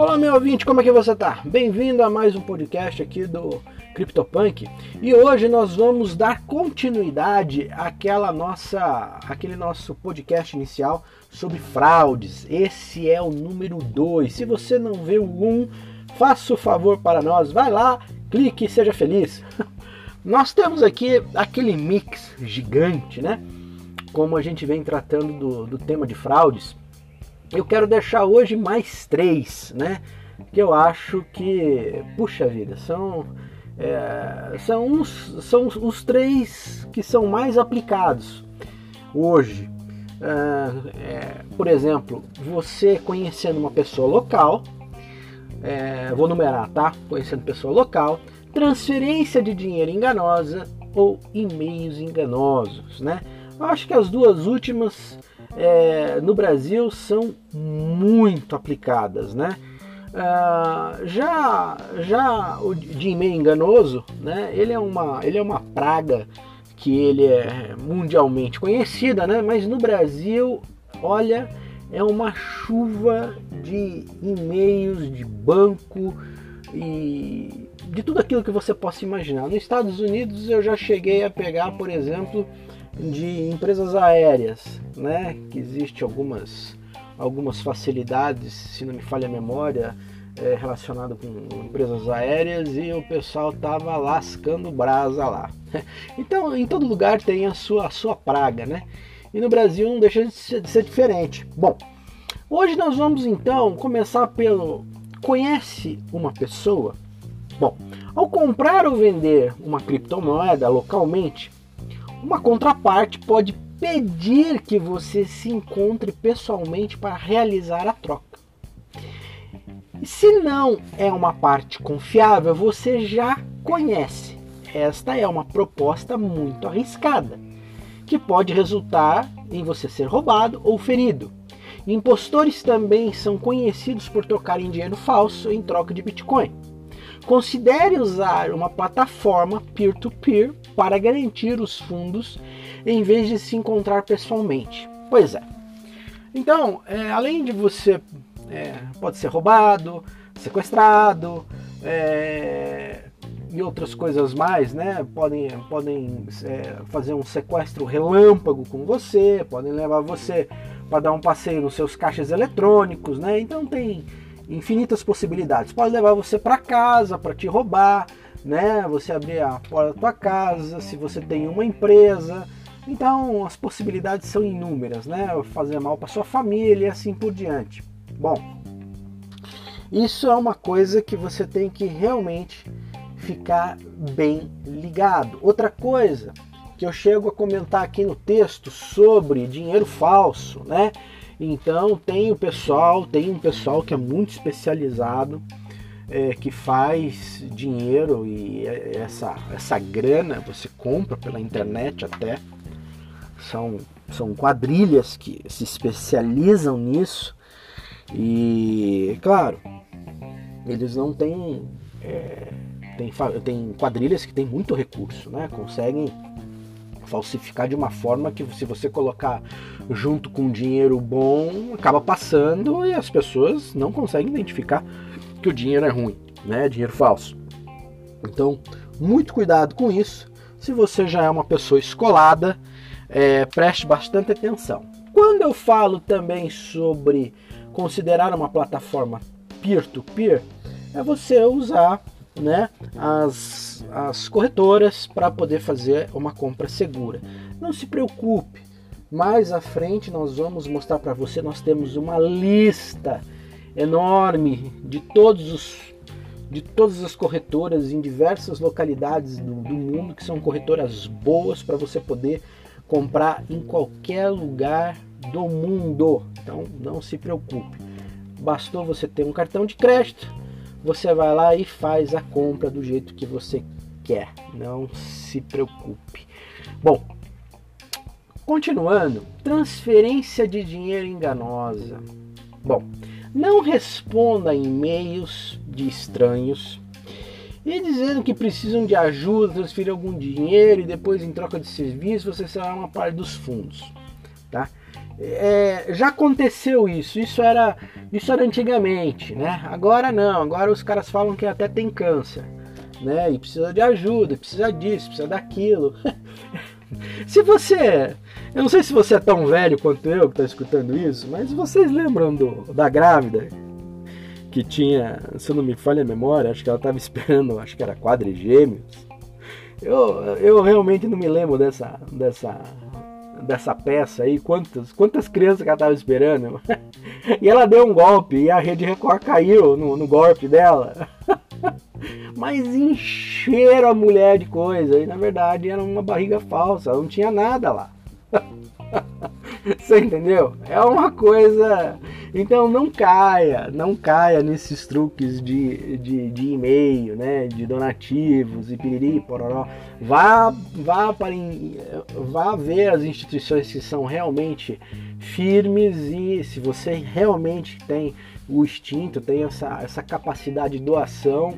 Olá, meu ouvinte, como é que você tá? Bem-vindo a mais um podcast aqui do CryptoPunk. E hoje nós vamos dar continuidade àquela nossa, aquele nosso podcast inicial sobre fraudes. Esse é o número 2. Se você não vê o 1, um, faça o favor para nós, vai lá, clique e seja feliz. Nós temos aqui aquele mix gigante, né? Como a gente vem tratando do, do tema de fraudes eu quero deixar hoje mais três, né? Que eu acho que, puxa vida, são, é, são, os, são os três que são mais aplicados hoje. É, é, por exemplo, você conhecendo uma pessoa local, é, vou numerar, tá? Conhecendo pessoa local, transferência de dinheiro enganosa ou e-mails enganosos, né? Eu acho que as duas últimas é, no Brasil são muito aplicadas, né? Ah, já já o de e-mail enganoso, né? Ele é uma ele é uma praga que ele é mundialmente conhecida, né? Mas no Brasil, olha, é uma chuva de e-mails de banco e de tudo aquilo que você possa imaginar. Nos Estados Unidos eu já cheguei a pegar, por exemplo, de empresas aéreas, né? Que existe algumas algumas facilidades, se não me falha a memória, é, relacionado com empresas aéreas e o pessoal tava lascando brasa lá. Então, em todo lugar tem a sua a sua praga, né? E no Brasil não deixa de ser, de ser diferente. Bom, hoje nós vamos então começar pelo conhece uma pessoa? Bom, ao comprar ou vender uma criptomoeda localmente, uma contraparte pode pedir que você se encontre pessoalmente para realizar a troca. Se não é uma parte confiável, você já conhece. Esta é uma proposta muito arriscada, que pode resultar em você ser roubado ou ferido. Impostores também são conhecidos por trocarem dinheiro falso em troca de Bitcoin. Considere usar uma plataforma peer-to-peer -peer para garantir os fundos em vez de se encontrar pessoalmente. Pois é. Então, é, além de você é, pode ser roubado, sequestrado é, e outras coisas mais, né? Podem, podem é, fazer um sequestro relâmpago com você, podem levar você para dar um passeio nos seus caixas eletrônicos, né? Então tem infinitas possibilidades. Pode levar você para casa para te roubar, né? Você abrir a porta da tua casa, se você tem uma empresa. Então, as possibilidades são inúmeras, né? Fazer mal para sua família e assim por diante. Bom, isso é uma coisa que você tem que realmente ficar bem ligado. Outra coisa que eu chego a comentar aqui no texto sobre dinheiro falso, né? Então tem o pessoal, tem um pessoal que é muito especializado, é, que faz dinheiro e essa, essa grana você compra pela internet até. São, são quadrilhas que se especializam nisso. E claro, eles não têm. É, tem, tem quadrilhas que têm muito recurso, né? Conseguem falsificar de uma forma que se você colocar junto com dinheiro bom, acaba passando e as pessoas não conseguem identificar que o dinheiro é ruim, né? Dinheiro falso. Então, muito cuidado com isso. Se você já é uma pessoa escolada, é, preste bastante atenção. Quando eu falo também sobre considerar uma plataforma peer-to-peer, -peer, é você usar né, as, as corretoras para poder fazer uma compra segura. Não se preocupe, mais à frente nós vamos mostrar para você, nós temos uma lista enorme de todos os de todas as corretoras em diversas localidades do, do mundo que são corretoras boas para você poder comprar em qualquer lugar do mundo. Então não se preocupe. Bastou você ter um cartão de crédito, você vai lá e faz a compra do jeito que você quer. Não se preocupe. Bom, continuando, transferência de dinheiro enganosa. Bom, não responda e-mails de estranhos e dizendo que precisam de ajuda, transferir algum dinheiro e depois em troca de serviço você será uma parte dos fundos, tá? é, já aconteceu isso, isso era, isso era antigamente, né? Agora não, agora os caras falam que até tem câncer, né? E precisa de ajuda, precisa disso, precisa daquilo. se você, eu não sei se você é tão velho quanto eu que está escutando isso, mas vocês lembram do, da grávida que tinha, se não me falha a memória, acho que ela estava esperando, acho que era quadrigêmeos. Eu, eu realmente não me lembro dessa, dessa dessa peça aí, quantas, quantas crianças que ela estava esperando. e ela deu um golpe e a rede Record caiu no, no golpe dela. Mas encheram a mulher de coisa. E na verdade era uma barriga falsa, não tinha nada lá. Você entendeu? É uma coisa. Então não caia, não caia nesses truques de, de, de e-mail, né? De donativos e piriri, pororó. Vá, vá, para, vá ver as instituições que são realmente firmes e se você realmente tem o instinto, tem essa, essa capacidade de doação,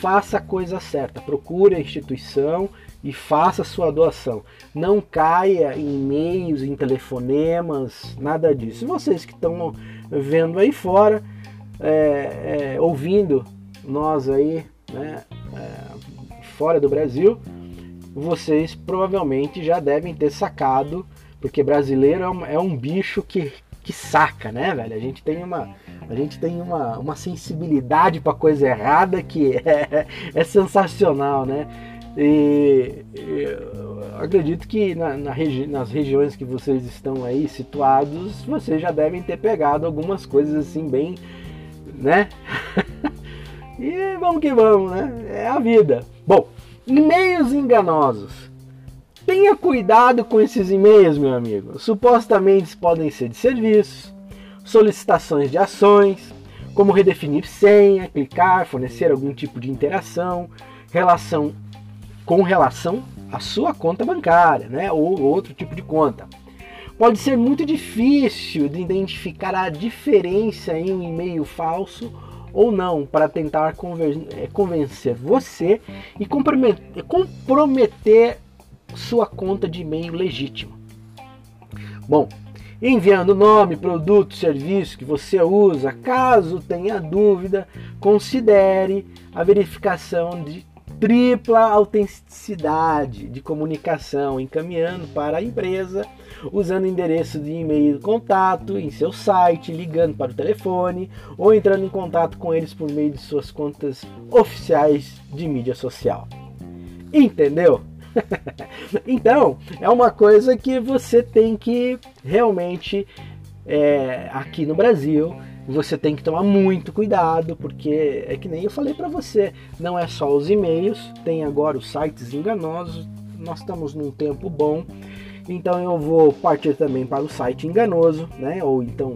faça a coisa certa. Procure a instituição e faça sua doação. Não caia em e-mails, em telefonemas, nada disso. Vocês que estão vendo aí fora, é, é, ouvindo nós aí, né, é, fora do Brasil, vocês provavelmente já devem ter sacado, porque brasileiro é um, é um bicho que, que saca, né, velho? A gente tem uma, a gente tem uma, uma sensibilidade para coisa errada que é, é sensacional, né? E, acredito que na, na regi nas regiões que vocês estão aí situados, vocês já devem ter pegado algumas coisas assim bem, né? e vamos que vamos, né? É a vida. Bom, e-mails enganosos. Tenha cuidado com esses e-mails, meu amigo. Supostamente podem ser de serviços, solicitações de ações, como redefinir senha, clicar, fornecer algum tipo de interação, relação com relação à sua conta bancária, né, ou outro tipo de conta. Pode ser muito difícil de identificar a diferença em um e-mail falso ou não para tentar eh, convencer você e comprometer sua conta de e-mail legítima. Bom, enviando nome, produto, serviço que você usa, caso tenha dúvida, considere a verificação de tripla autenticidade de comunicação, encaminhando para a empresa, usando endereço de e-mail contato em seu site, ligando para o telefone ou entrando em contato com eles por meio de suas contas oficiais de mídia social. Entendeu? então, é uma coisa que você tem que realmente, é, aqui no Brasil, você tem que tomar muito cuidado, porque é que nem eu falei para você, não é só os e-mails, tem agora os sites enganosos. Nós estamos num tempo bom, então eu vou partir também para o site enganoso, né? Ou então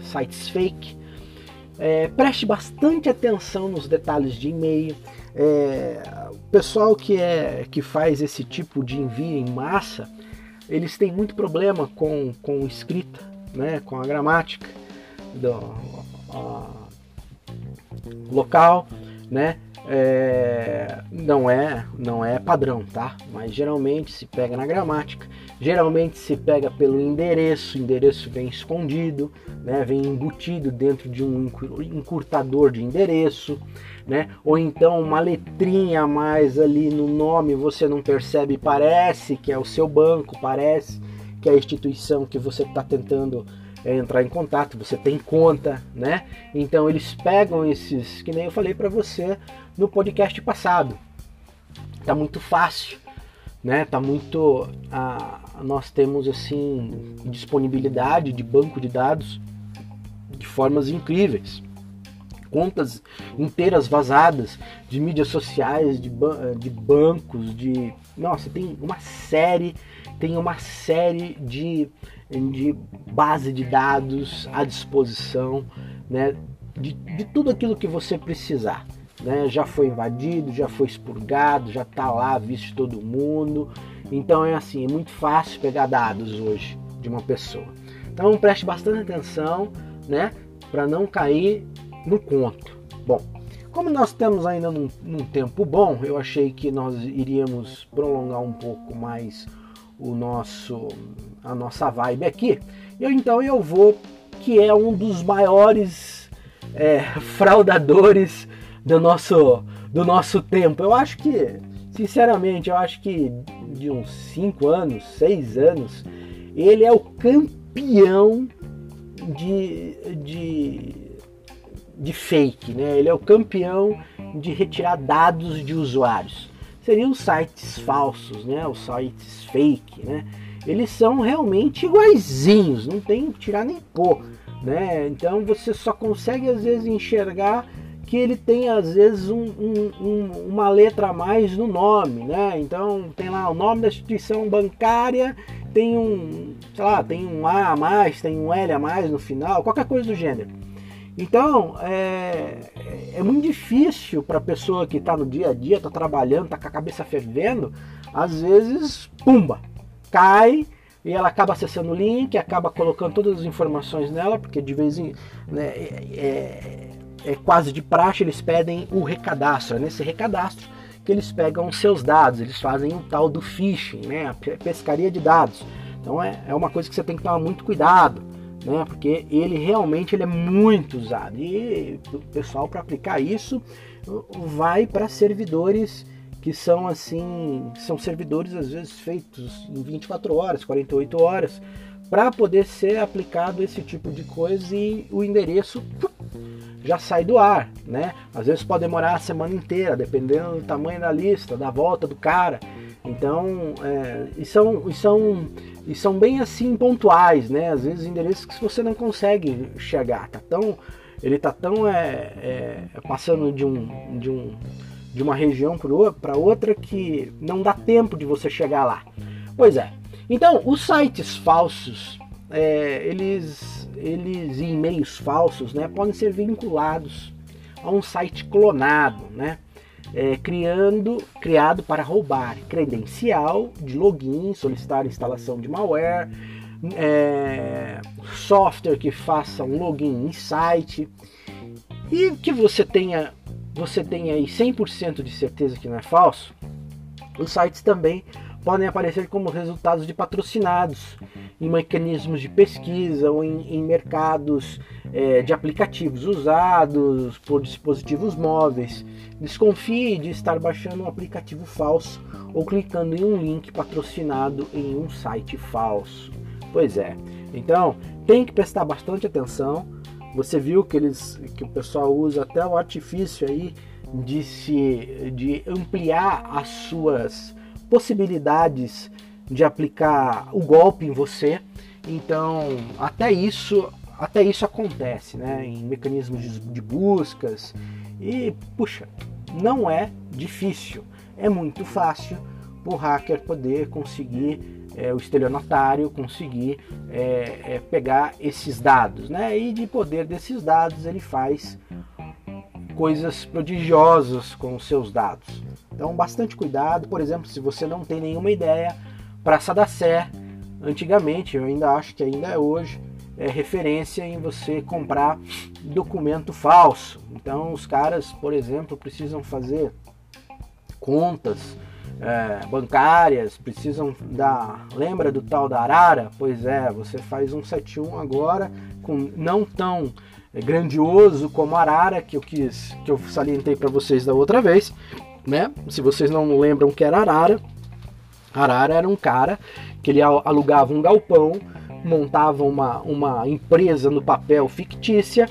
sites fake. É, preste bastante atenção nos detalhes de e-mail. É, o pessoal que é que faz esse tipo de envio em massa, eles têm muito problema com, com escrita, né? Com a gramática do local, né? É, não é não é padrão, tá? Mas geralmente se pega na gramática, geralmente se pega pelo endereço, o endereço vem escondido, né? Vem embutido dentro de um encurtador de endereço, né? Ou então uma letrinha a mais ali no nome você não percebe, parece que é o seu banco, parece que é a instituição que você está tentando entrar em contato, você tem conta, né? Então eles pegam esses, que nem eu falei para você no podcast passado. Tá muito fácil, né? Tá muito a, nós temos assim disponibilidade de banco de dados de formas incríveis. Contas inteiras vazadas de mídias sociais, de, ban de bancos, de. Nossa, tem uma série, tem uma série de de base de dados à disposição, né, de, de tudo aquilo que você precisar. Né, já foi invadido, já foi expurgado, já está lá, visto todo mundo. Então é assim, é muito fácil pegar dados hoje de uma pessoa. Então preste bastante atenção, né, para não cair no conto. Bom, como nós estamos ainda num, num tempo bom, eu achei que nós iríamos prolongar um pouco mais o nosso a nossa vibe aqui. Eu então eu vou que é um dos maiores é, fraudadores do nosso do nosso tempo. Eu acho que, sinceramente, eu acho que de uns 5 anos, 6 anos, ele é o campeão de, de, de fake, né? Ele é o campeão de retirar dados de usuários. Seriam sites falsos, né? Os sites fake, né? Eles são realmente iguaizinhos, não tem tirar nem pôr, né? Então você só consegue às vezes enxergar que ele tem às vezes um, um, um, uma letra a mais no nome, né? Então tem lá o nome da instituição bancária, tem um, sei lá, tem um A a mais, tem um L a mais no final, qualquer coisa do gênero. Então é, é muito difícil para a pessoa que está no dia a dia, está trabalhando, está com a cabeça fervendo, às vezes, pumba, cai e ela acaba acessando o link, acaba colocando todas as informações nela, porque de vez em né, é, é é quase de praxe, eles pedem o recadastro. É nesse recadastro que eles pegam seus dados, eles fazem um tal do phishing, né? a pescaria de dados. Então é, é uma coisa que você tem que tomar muito cuidado, né? porque ele realmente ele é muito usado. E o pessoal, para aplicar isso, vai para servidores que são assim, são servidores às vezes feitos em 24 horas, 48 horas, para poder ser aplicado esse tipo de coisa e o endereço já sai do ar, né? Às vezes pode demorar a semana inteira, dependendo do tamanho da lista, da volta do cara. Então, é, e, são, e, são, e são bem assim pontuais, né? Às vezes endereços que você não consegue chegar, tá tão, ele tá tão é, é, passando de um, de um de uma região para outra que não dá tempo de você chegar lá. Pois é. Então, os sites falsos, é, eles eles em e-mails falsos, né, podem ser vinculados a um site clonado, né, é, criando, criado para roubar credencial de login, solicitar instalação de malware, é, software que faça um login em site e que você tenha você tenha aí 100% de certeza que não é falso. Os sites também podem aparecer como resultados de patrocinados em mecanismos de pesquisa ou em, em mercados é, de aplicativos usados por dispositivos móveis. Desconfie de estar baixando um aplicativo falso ou clicando em um link patrocinado em um site falso. Pois é. Então, tem que prestar bastante atenção. Você viu que eles que o pessoal usa até o artifício aí de se de ampliar as suas possibilidades de aplicar o golpe em você. Então, até isso, até isso acontece, né? Em mecanismos de, de buscas. E, puxa, não é difícil. É muito fácil o hacker poder conseguir, é, o estelionatário conseguir é, é, pegar esses dados, né? E de poder desses dados ele faz coisas prodigiosas com os seus dados. Então, bastante cuidado. Por exemplo, se você não tem nenhuma ideia Praça da Sé, antigamente, eu ainda acho que ainda é hoje, é referência em você comprar documento falso. Então, os caras, por exemplo, precisam fazer contas é, bancárias, precisam da. Lembra do tal da Arara? Pois é, você faz um 71 agora, com não tão grandioso como Arara, que eu quis, que eu salientei para vocês da outra vez, né? Se vocês não lembram que era Arara, Arara era um cara que ele alugava um galpão, montava uma, uma empresa no papel fictícia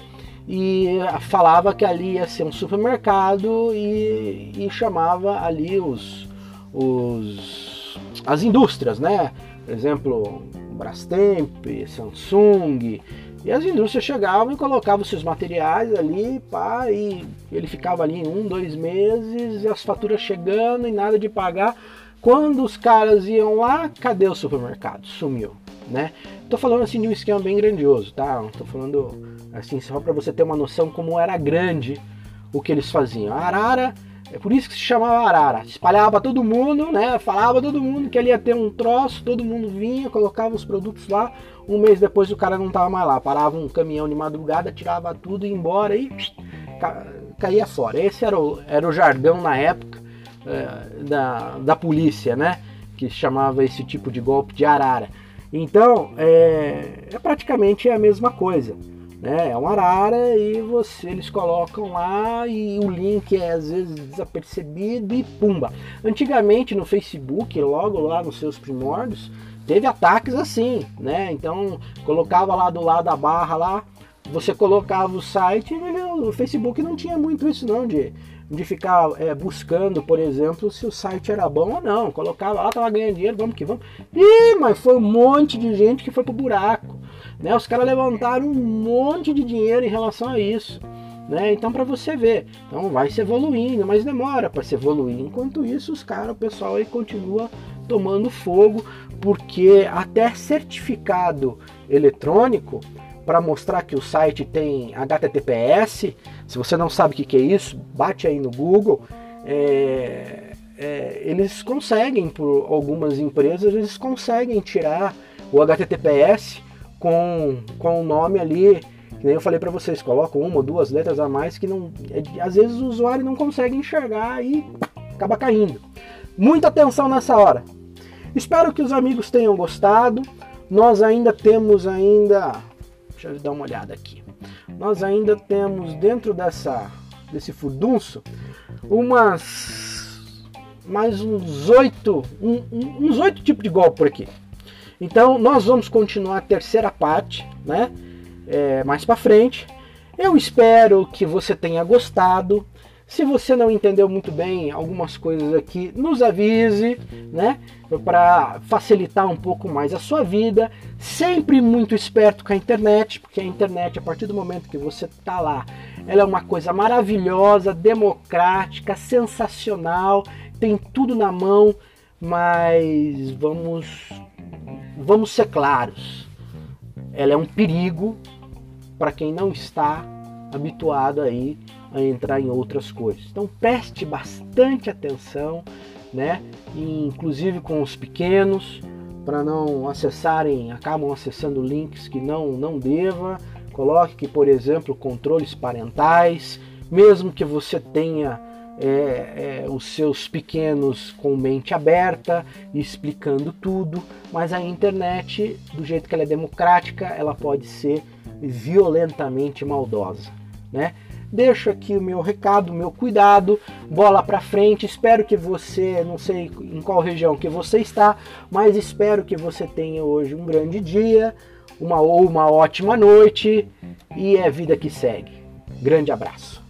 e falava que ali ia ser um supermercado e, e chamava ali os, os as indústrias, né? Por exemplo, Brastemp, Samsung, e as indústrias chegavam e colocavam seus materiais ali, pá, e ele ficava ali um, dois meses, e as faturas chegando e nada de pagar. Quando os caras iam lá, cadê o supermercado? Sumiu, né? Tô falando assim de um esquema bem grandioso, tá? Tô falando assim só para você ter uma noção como era grande o que eles faziam. A arara, é por isso que se chamava arara. Espalhava todo mundo, né? Falava todo mundo que ele ia ter um troço, todo mundo vinha, colocava os produtos lá. Um mês depois o cara não tava mais lá. Parava um caminhão de madrugada, tirava tudo e ia embora e caía fora. Esse era o, era o jargão na época é, da, da polícia, né? que chamava esse tipo de golpe de arara. Então é, é praticamente a mesma coisa. Né? É uma arara e você eles colocam lá e o link é às vezes desapercebido e pumba. Antigamente no Facebook, logo lá nos seus primórdios, teve ataques assim, né? Então colocava lá do lado da barra lá, você colocava o site, o Facebook não tinha muito isso não de de ficar é, buscando, por exemplo, se o site era bom ou não. Colocava lá, tava ganhando dinheiro, vamos que vamos. Ih, mas foi um monte de gente que foi pro buraco. Né? Os caras levantaram um monte de dinheiro em relação a isso. Né? Então para você ver, então vai se evoluindo, mas demora para se evoluir. Enquanto isso, os caras, o pessoal aí continua tomando fogo, porque até certificado eletrônico para mostrar que o site tem HTTPS. Se você não sabe o que é isso, bate aí no Google. É, é, eles conseguem, por algumas empresas, eles conseguem tirar o HTTPS com, com o nome ali, que nem eu falei para vocês, colocam uma ou duas letras a mais que não, é, às vezes o usuário não consegue enxergar e acaba caindo. Muita atenção nessa hora. Espero que os amigos tenham gostado. Nós ainda temos ainda Deixa eu dar uma olhada aqui. Nós ainda temos dentro dessa desse furdunço umas mais uns oito um, uns oito tipos de golpe por aqui. Então nós vamos continuar a terceira parte, né? É, mais para frente. Eu espero que você tenha gostado. Se você não entendeu muito bem algumas coisas aqui, nos avise, né? Para facilitar um pouco mais a sua vida. Sempre muito esperto com a internet, porque a internet, a partir do momento que você está lá, ela é uma coisa maravilhosa, democrática, sensacional, tem tudo na mão, mas vamos, vamos ser claros. Ela é um perigo para quem não está habituado aí a entrar em outras coisas. Então preste bastante atenção, né? inclusive com os pequenos, para não acessarem, acabam acessando links que não não deva. Coloque que, por exemplo, controles parentais, mesmo que você tenha é, é, os seus pequenos com mente aberta, explicando tudo, mas a internet, do jeito que ela é democrática, ela pode ser violentamente maldosa, né? Deixo aqui o meu recado, o meu cuidado, bola para frente. Espero que você, não sei em qual região que você está, mas espero que você tenha hoje um grande dia, uma ou uma ótima noite e é vida que segue. Grande abraço.